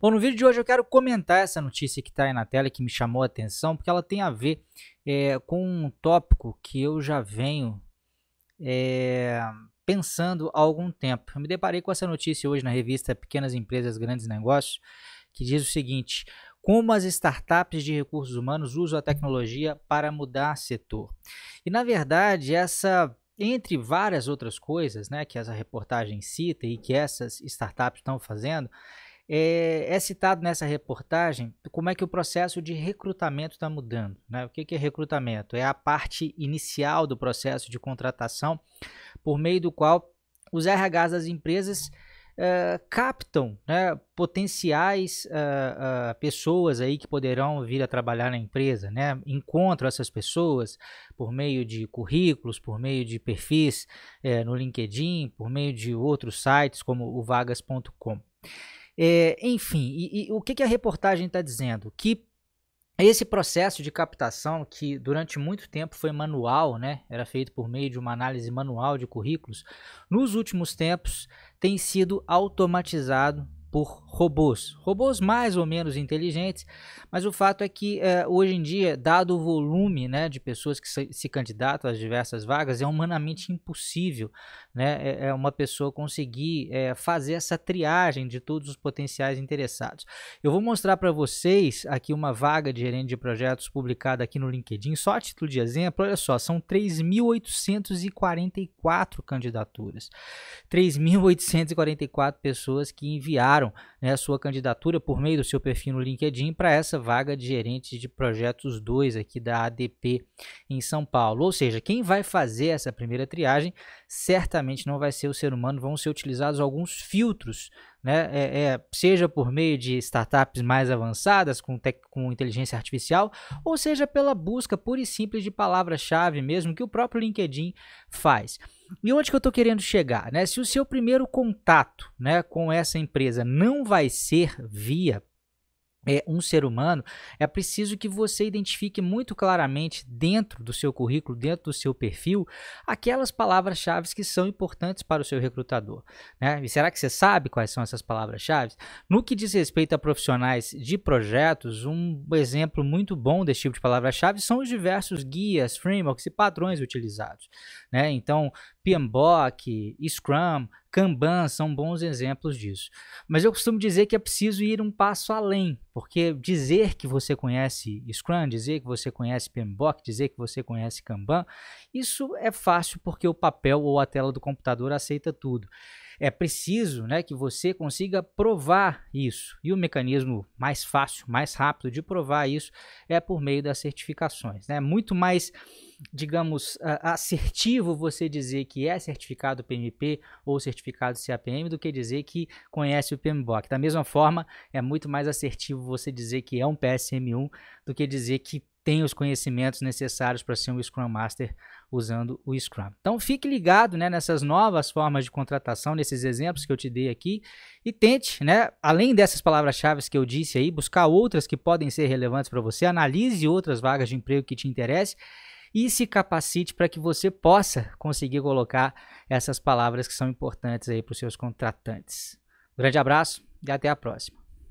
Bom, no vídeo de hoje eu quero comentar essa notícia que está aí na tela que me chamou a atenção, porque ela tem a ver é, com um tópico que eu já venho é, pensando há algum tempo. Eu me deparei com essa notícia hoje na revista Pequenas Empresas, Grandes Negócios, que diz o seguinte: como as startups de recursos humanos usam a tecnologia para mudar setor. E na verdade, essa entre várias outras coisas né, que essa reportagem cita e que essas startups estão fazendo, é, é, citado nessa reportagem como é que o processo de recrutamento está mudando. Né? O que, que é recrutamento? É a parte inicial do processo de contratação por meio do qual os RHs das empresas uh, captam né, potenciais uh, uh, pessoas aí que poderão vir a trabalhar na empresa, né? Encontram essas pessoas por meio de currículos, por meio de perfis eh, no LinkedIn, por meio de outros sites como o vagas.com. É, enfim, e, e, o que, que a reportagem está dizendo? Que esse processo de captação, que durante muito tempo foi manual, né, era feito por meio de uma análise manual de currículos, nos últimos tempos tem sido automatizado por robôs. Robôs mais ou menos inteligentes, mas o fato é que é, hoje em dia, dado o volume né, de pessoas que se, se, candidatam às diversas vagas, é humanamente impossível né, é, uma pessoa conseguir fazer essa triagem de todos os potenciais interessados. Eu vou mostrar para vocês aqui uma vaga de gerente de projetos publicada aqui no LinkedIn, só a título de exemplo, olha só, são 3.844 candidaturas. 3.844 pessoas que enviaram enviaram né, a sua candidatura por meio do seu perfil no LinkedIn para essa vaga de gerente de projetos 2 aqui da ADP em São Paulo. Ou seja, quem vai fazer essa primeira triagem certamente não vai ser o ser humano, vão ser utilizados alguns filtros né? É, é, seja por meio de startups mais avançadas com, com inteligência artificial, ou seja pela busca pura e simples de palavra-chave mesmo que o próprio LinkedIn faz. E onde que eu estou querendo chegar? Né? Se o seu primeiro contato né, com essa empresa não vai ser via é um ser humano, é preciso que você identifique muito claramente dentro do seu currículo, dentro do seu perfil, aquelas palavras-chave que são importantes para o seu recrutador. Né? E será que você sabe quais são essas palavras-chave? No que diz respeito a profissionais de projetos, um exemplo muito bom desse tipo de palavra-chave são os diversos guias, frameworks e padrões utilizados. Né? Então, PMBOK, Scrum, Kanban são bons exemplos disso. Mas eu costumo dizer que é preciso ir um passo além, porque dizer que você conhece Scrum, dizer que você conhece PMBOK, dizer que você conhece Kanban, isso é fácil porque o papel ou a tela do computador aceita tudo. É preciso né, que você consiga provar isso. E o mecanismo mais fácil, mais rápido de provar isso é por meio das certificações. É né? muito mais, digamos, assertivo você dizer que é certificado PMP ou certificado CAPM do que dizer que conhece o PMBOK. Da mesma forma, é muito mais assertivo você dizer que é um PSM1 do que dizer que tem os conhecimentos necessários para ser um Scrum Master usando o Scrum. Então fique ligado né, nessas novas formas de contratação, nesses exemplos que eu te dei aqui e tente, né, além dessas palavras-chave que eu disse aí, buscar outras que podem ser relevantes para você, analise outras vagas de emprego que te interessem e se capacite para que você possa conseguir colocar essas palavras que são importantes aí para os seus contratantes. Grande abraço e até a próxima.